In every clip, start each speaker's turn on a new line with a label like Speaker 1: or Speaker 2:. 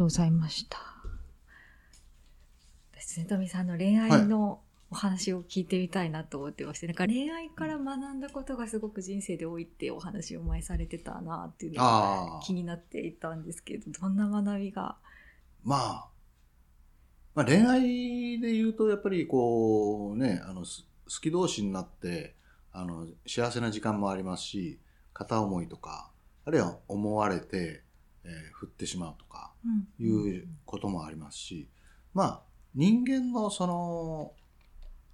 Speaker 1: とうございました。ですね、富さんの恋愛のお話を聞いてみたいなと思ってまして、なんか恋愛から学んだことがすごく人生で多いってお話を前されてたなっていうのが気になっていたんですけど、どんな学びが？
Speaker 2: まあ、まあ恋愛で言うと、やっぱりこうね、あの、す好き同士になって、あの、幸せな時間もありますし、片思いとか、あるいは思われて、えー振ってしまうとか、いうこともありますし、まあ、人間のその、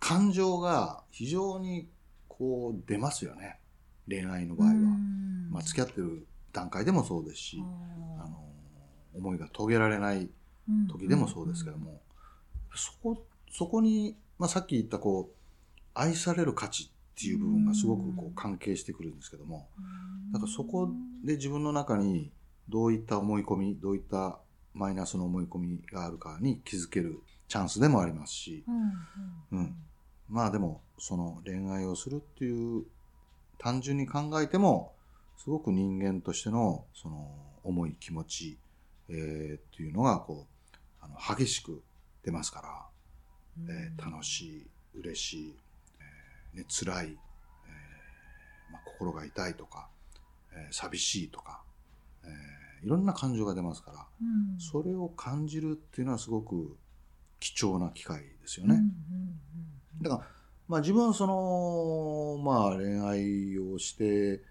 Speaker 2: 感情が非常にこう出ますよね。恋愛の場合は。まあ、付き合ってる段階でもそうですし、あの、思いが遂げられない時でもそうですけども、そこ、そこに、まあ、さっき言ったこう、愛される価値っていう部分がすごくこう関係してくるんですけども、だからそこで自分の中にどういった思い込み、どういったマイナスの思い込みがあるかに気づけるチャンスでもありますし、うんまあでもその恋愛をするっていう単純に考えてもすごく人間としてのその思い気持ち、えーっていうのがこうあの激しく出ますから、えー楽しい嬉しい、えーね、辛い、えーまあ、心が痛いとか、えー寂しいとか、えーいろんな感情が出ますからそれを感じるっていうのはすごく貴重な機会ですよね。だから、まあ自分はその、まあ恋愛をして、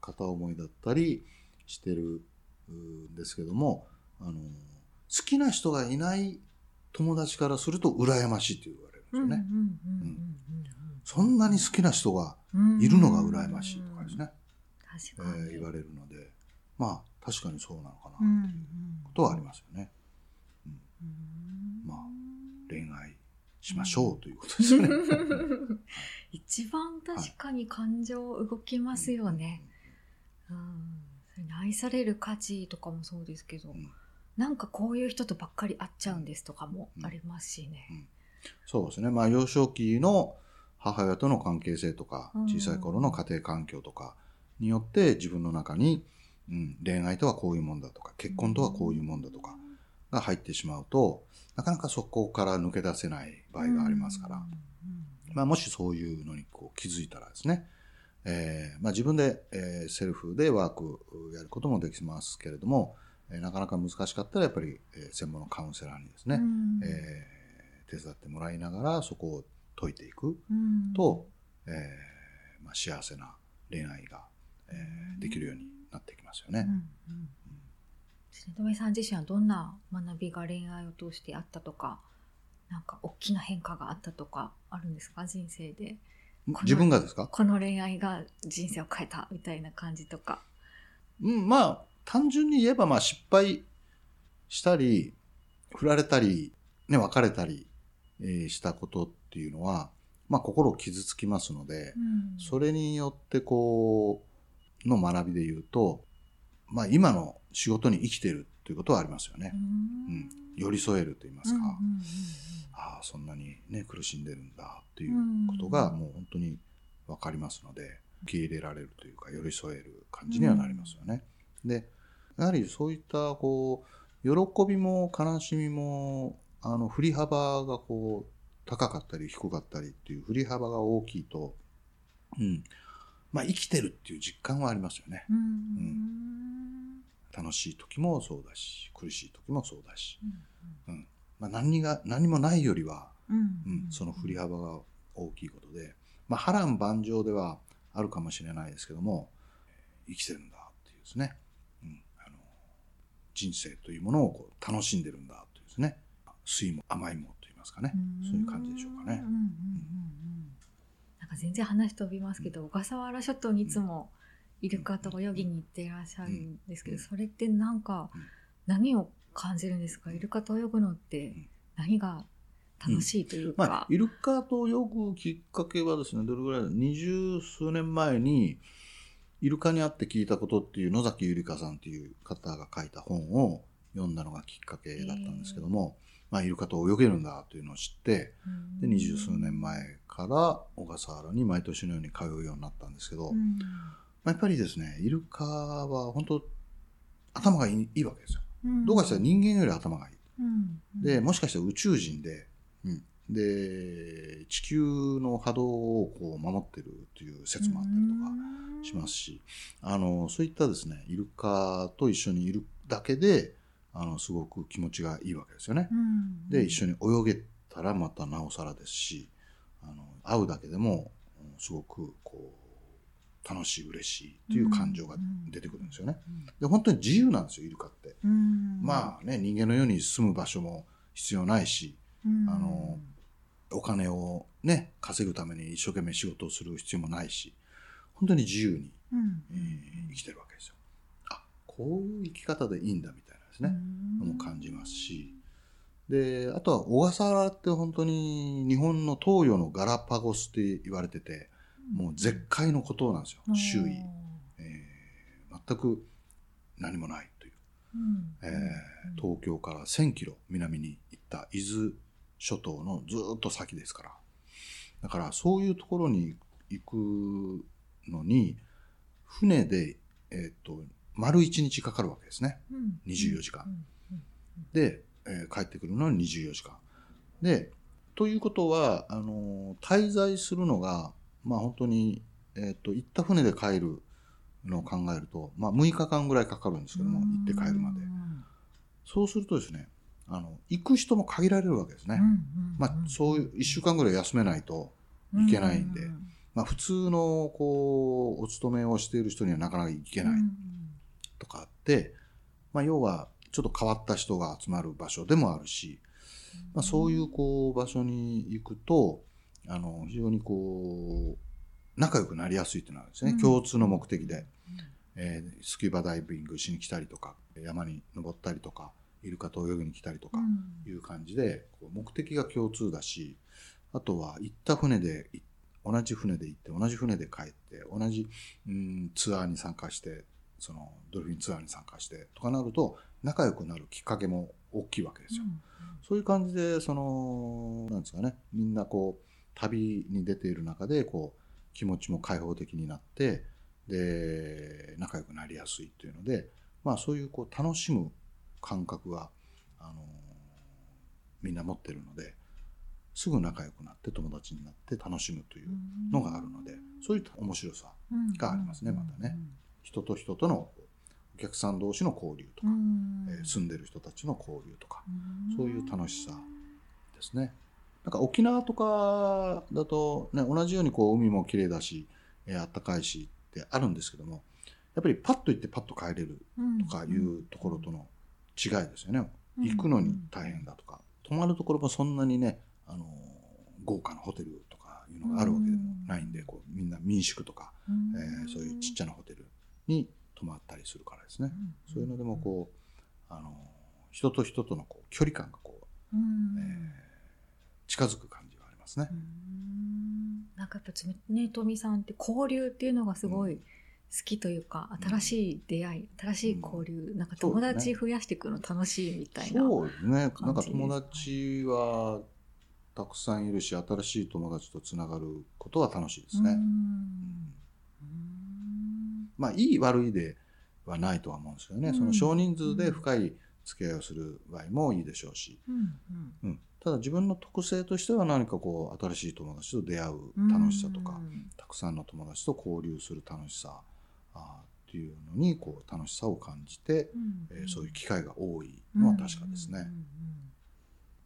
Speaker 2: 片思いだったりしてるんですけども、あの、好きな人がいない友達からすると羨ましいって言われるんですよね。そんなに好きな人がいるのが羨ましいとかですね、え言われるので、まあ確かにそうなのかな、
Speaker 1: うん
Speaker 2: ことはありますよね。
Speaker 1: うん
Speaker 2: まあ恋愛しましょうということですよね。
Speaker 1: 一番確かに感情動きますよね。うんそれに愛される価値とかもそうですけど、
Speaker 2: うん
Speaker 1: なんかこういう人とばっかり会っちゃうんですとかもありますしね。
Speaker 2: そうですね。まあ、幼少期の母親との関係性とか、
Speaker 1: うん
Speaker 2: 小さい頃の家庭環境とかによって自分の中に、うん、恋愛とはこういうもんだとか、結婚とはこういうもんだとかが入ってしまうと、なかなかそこから抜け出せない場合がありますから、まあ、もしそういうのにこう気づいたらですね、えーまあ、自分で、えーセルフでワークやることもできますけれども、えーなかなか難しかったらやっぱり、えー専門のカウンセラーにですね、えー手伝ってもらいながらそこを解いていくと、えーまあ、幸せな恋愛が、えーできるようになってきますよね。
Speaker 1: 瀬戸さん自身はどんな学びが恋愛を通してあったとか、なんか大きな変化があったとかあるんですか？人生で。
Speaker 2: 自分がですか？
Speaker 1: この恋愛が人生を変えたみたいな感じとか。
Speaker 2: うん、まあ単純に言えばまあ失敗したり振られたり、ね、別れたり、えーしたことっていうのは、まあ、心を傷つきますので、それによってこうの学びで言うと、まあ、今の仕事に生きてるっていうことはありますよね。うん、寄り添えると言いますか、ああそんなにね苦しんでるんだっていうことがもう本当に分かりますので受け入れられるというか寄り添える感じにはなりますよね。でやはりそういったこう喜びも悲しみもあの振り幅がこう高かったり低かったりっていう振り幅が大きいと、うんまあ、生きてるっていう実感はありますよね。楽しい時もそうだし苦しい時もそうだし、うんまあ、何が何もないよりは、うん、その振り幅が大きいことで、まあ、波乱万丈ではあるかもしれないですけども生きてるんだっていうですね、うん、あの人生というものをこう楽しんでるんだというですね。酸いも甘いもと言いますかね。そういう感じでしょうかね。
Speaker 1: なんか全然話飛びますけど、小笠原諸島にいつもイルカと泳ぎに行っていらっしゃるんですけど、
Speaker 2: うん。
Speaker 1: それってなんか
Speaker 2: うん。
Speaker 1: 何を感じるんですか？イルカと泳ぐのって
Speaker 2: ん。
Speaker 1: 何が楽しいというか？
Speaker 2: まあ、イルカと泳ぐきっかけはですね、どれぐらいだ？二十数年前に、イルカに会って聞いたことっていう野崎ゆりかさんっていう方が書いた本を読んだのがきっかけだったんですけども、まあ、イルカと泳げるんだというのを知って、で、二十数年前から小笠原に毎年のように通うようになったんですけど、
Speaker 1: うん。
Speaker 2: まあ、やっぱりですね、イルカは本当頭がいいいいわけですよ。
Speaker 1: うん。
Speaker 2: どうかしたら人間より頭がいい。
Speaker 1: うん。
Speaker 2: で、もしかしたら宇宙人で、うん、で、地球の波動をこう守ってるという説もあったりとかしますし、あの、そういったですね、イルカと一緒にいるだけで、あの、すごく気持ちがいいわけですよね。
Speaker 1: うん
Speaker 2: で、一緒に泳げたらまたなおさらですし、あの、会うだけでも、うんすごくこう、楽しい、嬉しいという感情が出てくるんですよね。で、本当に自由なんですよ、イルカって。
Speaker 1: うん
Speaker 2: まあね、人間のように住む場所も必要ないし、
Speaker 1: うん
Speaker 2: あのお金をね、稼ぐために一生懸命仕事をする必要もないし、本当に自由に、
Speaker 1: うん
Speaker 2: えー生きてるわけですよ。あ、こういう生き方でいいんだみたいなですね、のも感じますし、で、あとは小笠原って本当に日本の東洋のガラパゴスって言われてて、もう絶海の孤島なんですよ、周囲。えー全く何もないという。
Speaker 1: うん。
Speaker 2: えー東京から1000キロ南に行った伊豆諸島のずーっと先ですから。だからそういうところに行くのに、船で、えっ、と、丸1日かかるわけですね。
Speaker 1: うん
Speaker 2: 24時間
Speaker 1: うん
Speaker 2: で、えー帰ってくるのに24時間。で、ということは、あのー滞在するのが、まあ本当に、えっ、と、行った船で帰るのを考えると、まあ6日間ぐらいかかるんですけども、行って帰るまで。そうするとですね、あの、行く人も限られるわけですね。まあ、そういう、一週間ぐらい休めないといけないんで、まあ、普通の、こう、お勤めをしている人にはなかなか行けないとかあって、まあ、要は、ちょっと変わった人が集まる場所でもあるし、まあ、そういう、こう、場所に行くと、あの、非常にこう、仲良くなりやすいっていうのはですね、
Speaker 1: うん。
Speaker 2: 共通の目的で、えースキューバダイビングしに来たりとか、山に登ったりとか、イルカと泳ぎに来たりとか、いう感じで、こう目的が共通だし、あとは行った船で、い同じ船で行って、同じ船で帰って、同じ、うん、ツアーに参加して、そのドルフィンツアーに参加してとかなると、仲良くなるきっかけも大きいわけですよ。そういう感じで、その、なんですかね、みんなこう、旅に出ている中で、こう、気持ちも開放的になって、で、仲良くなりやすいというので、まあそういうこう、楽しむ感覚が、あのみんな持ってるので、すぐ仲良くなって友達になって楽しむというのがあるので、そういう面白さ、がありますねまたね人と人とのお客さん同士の交流とか、えー住んでる人たちの交流とか、そういう楽しさですね。なんか沖縄とかだと、ね、同じようにこう海も綺麗だし、えー、あったかいしってあるんですけども、やっぱりパッと行ってパッと帰れるとかいうところとの違いですよね。行くのに大変だとか、泊まるところもそんなにね、あのー豪華なホテルとかいうのがあるわけでもないんで、こうみんな民宿とか、えーそういうちっちゃなホテルに泊まったりするからですね。そういうのでもこう、あのー人と人とのこう距離感がこう、えー近づく感じがありますね。
Speaker 1: なんかやっぱねとみさんって交流っていうのがすごい好きというか、新しい出会い新しい交流、なんか友達増やしていくの楽しいみたいな。
Speaker 2: そうですね。なんか友達はたくさんいるし、新しい友達とつながることは楽しいですね。
Speaker 1: うん
Speaker 2: まあ、いい悪いではないとは思うんですけどね。
Speaker 1: うん
Speaker 2: その少人数で深い付き合いをする場合もいいでしょうし。
Speaker 1: うん
Speaker 2: うん。ただ自分の特性としては何かこう、新しい友達と出会う
Speaker 1: うん
Speaker 2: 楽しさとか、
Speaker 1: うん
Speaker 2: たくさんの友達と交流する楽しさあーっていうのに、こう、楽しさを感じて、えーそういう機会が多いのは確かですね。
Speaker 1: うんうんうん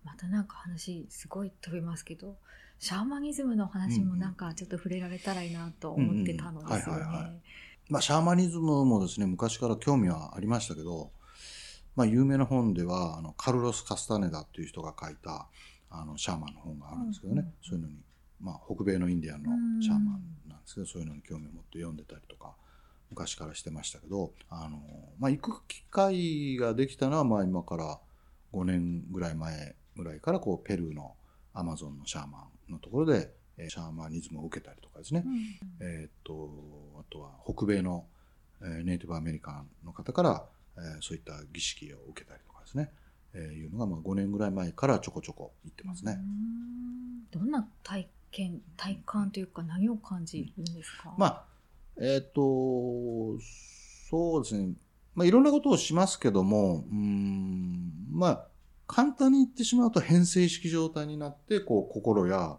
Speaker 1: またなんか話すごい飛びますけどシャーマニズムの話もなんかちょっと触れられたらいいなと思ってたのですよ
Speaker 2: うんうんはいはいは
Speaker 1: ね。
Speaker 2: まあ、シャーマニズムもですね、昔から興味はありましたけど、まあ、有名な本では、あの、カルロス・カスタネダっていう人が書いた、あの、シャーマンの本があるんですけどね、
Speaker 1: うん。うん
Speaker 2: そういうのに、まあ、北米のインディアンのシャーマンなんですけど、そういうのに興味を持って読んでたりとか、昔からしてましたけど、あの、まあ、行く機会ができたのは、まあ、今から5年ぐらい前ぐらいから、こう、ペルーのアマゾンのシャーマンのところで、えーシャーマニズムを受けたりとかですね、
Speaker 1: うん。
Speaker 2: えーっと、あとは北米の、えーネイティブアメリカンの方から、えーそういった儀式を受けたりとかですね、えーいうのがまあ5年ぐらい前からちょこちょこ行ってますね。
Speaker 1: うん。どんな体験体感というか何を感じるんですか、
Speaker 2: まあ、えーっと、そうですね、まあ、いろんなことをしますけども、うん、まあ、簡単に言ってしまうと変性式状態になって、こう、心や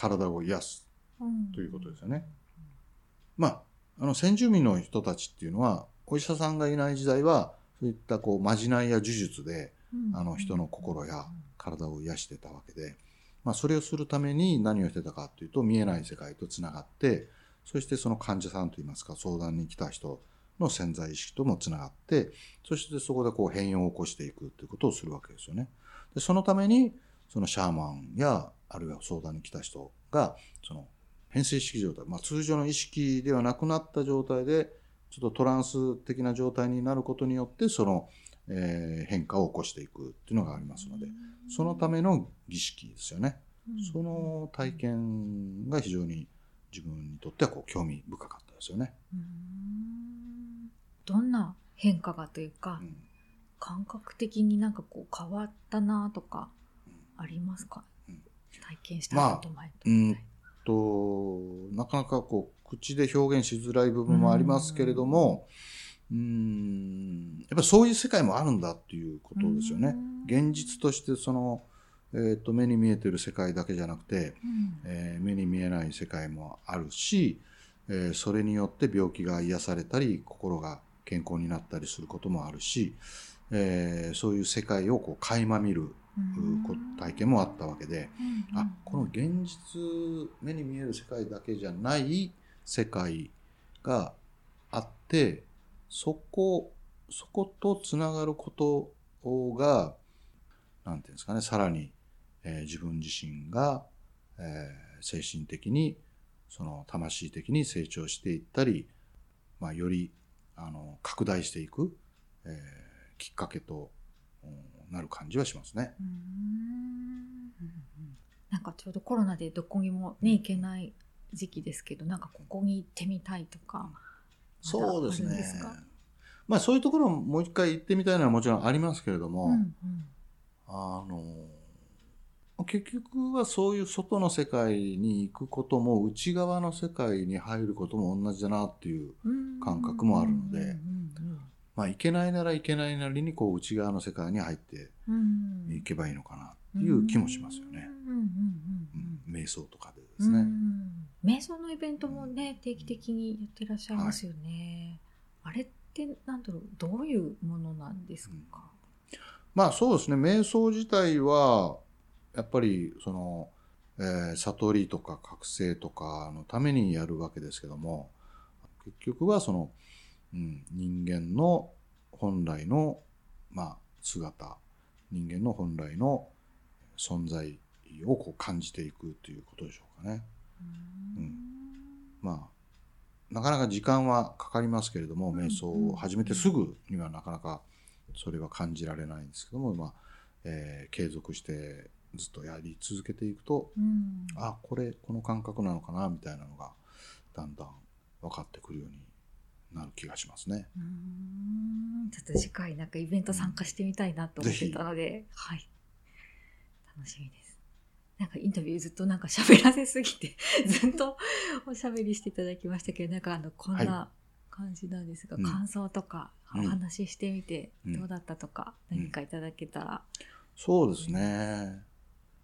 Speaker 2: 体を癒す
Speaker 1: うん
Speaker 2: ということですよね。まあ、あの、先住民の人たちっていうのは、お医者さんがいない時代は、そういったこう、まじないや呪術で、
Speaker 1: うん
Speaker 2: あの、人の心や体を癒してたわけで、まあ、それをするために何をしてたかというと、見えない世界とつながって、そしてその患者さんといいますか、相談に来た人の潜在意識ともつながって、そしてそこでこう変容を起こしていくということをするわけですよね。で、そのために、そのシャーマンや、あるいは相談に来た人が、その変性意識状態、まあ、通常の意識ではなくなった状態で、ちょっとトランス的な状態になることによって、その、えー変化を起こしていくっていうのがありますので、そのための儀式ですよね。その体験が非常に自分にとってはこう興味深かったですよね。
Speaker 1: うんどんな変化がというか、
Speaker 2: うん
Speaker 1: 感覚的になんかこう変わったなとかありますか、
Speaker 2: うん
Speaker 1: 体験したこと前と、
Speaker 2: うんと、なかなかこう、口で表現しづらい部分もありますけれども、うーん、やっぱりそういう世界もあるんだっていうことですよね。現実としてその、えっ、と、目に見えてる世界だけじゃなくて、
Speaker 1: うん。
Speaker 2: えー目に見えない世界もあるし、えーそれによって病気が癒されたり、心が健康になったりすることもあるし、えーそういう世界をこう垣間見る体験もあったわけで、
Speaker 1: うん。
Speaker 2: あこの現実目に見える世界だけじゃない世界があってそこそことつながることがなんていうんですかねさらに、えー自分自身が、えー精神的にその魂的に成長していったり、まあ、よりあの拡大していく、えーきっかけとうんなる感じはしますね。
Speaker 1: なんかちょうどコロナでどこにもね行けない時期ですけどなんかここに行ってみたいとか
Speaker 2: そうですね。
Speaker 1: まだあ
Speaker 2: そういうところももう一回行ってみたいのはもちろんありますけれども、
Speaker 1: うんうん。
Speaker 2: あの、結局はそういう外の世界に行くことも内側の世界に入ることも同じだなっていう、
Speaker 1: うん
Speaker 2: 感覚もあるのでまあ行けないなら行けないなりにこう内側の世界に入って
Speaker 1: うんうん
Speaker 2: いけばいいのかなっていう気もしますよね。
Speaker 1: うんうんうんうん
Speaker 2: うん瞑想とかでですね。
Speaker 1: うん瞑想のイベントもね定期的にやってらっしゃいますよね。あれってなんだろうどういうものなんですか？
Speaker 2: まあそうですね、瞑想自体は、やっぱりその、えー悟りとか覚醒とかのためにやるわけですけども、結局はその、うん、人間の本来の、まあ、姿、人間の本来の存在をこう感じていくということでしょうかね。うん。まあ、なかなか時間はかかりますけれども、
Speaker 1: うん。
Speaker 2: 瞑想を始めてすぐにはなかなかそれは感じられないんですけども、まあえー継続してずっとやり続けていくと、
Speaker 1: うん。
Speaker 2: あこれこの感覚なのかなみたいなのがだんだん分かってくるようになる気がしますね。
Speaker 1: うんちょっと次回なんかイベント参加してみたいなと思ってたので、はい。楽しみです。なんかインタビューずっとなんか喋らせすぎて、ずっとおしゃべりしていただきましたけど、なんかあの、こん
Speaker 2: は
Speaker 1: な感じなんですが、
Speaker 2: うん
Speaker 1: 感想とか
Speaker 2: うん
Speaker 1: お話ししてみて
Speaker 2: うん
Speaker 1: どうだったとか、
Speaker 2: うん
Speaker 1: 何かいただけたら。
Speaker 2: そうですね。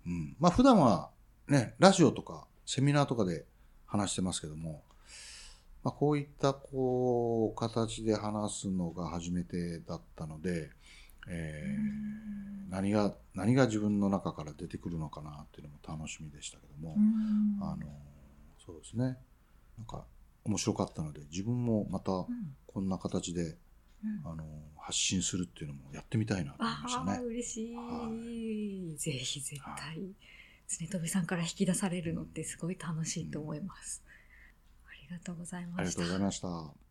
Speaker 2: うん。まあ普段はね、ラジオとかセミナーとかで話してますけども、まあこういったこう形で話すのが初めてだったので、えー何が、何が自分の中から出てくるのかなっていうのも楽しみでしたけども、
Speaker 1: うん
Speaker 2: あの、そうですね。なんか面白かったので、自分もまた
Speaker 1: うん
Speaker 2: こんな形で、
Speaker 1: うん
Speaker 2: あの、発信するっていうのもやってみたいなと思いましたね。
Speaker 1: 嬉しい。
Speaker 2: は
Speaker 1: ぜひ絶
Speaker 2: は
Speaker 1: 対、常飛さんから引き出されるのってすごい楽しいと思います。ありがとうございました
Speaker 2: ありがとうござい。ました。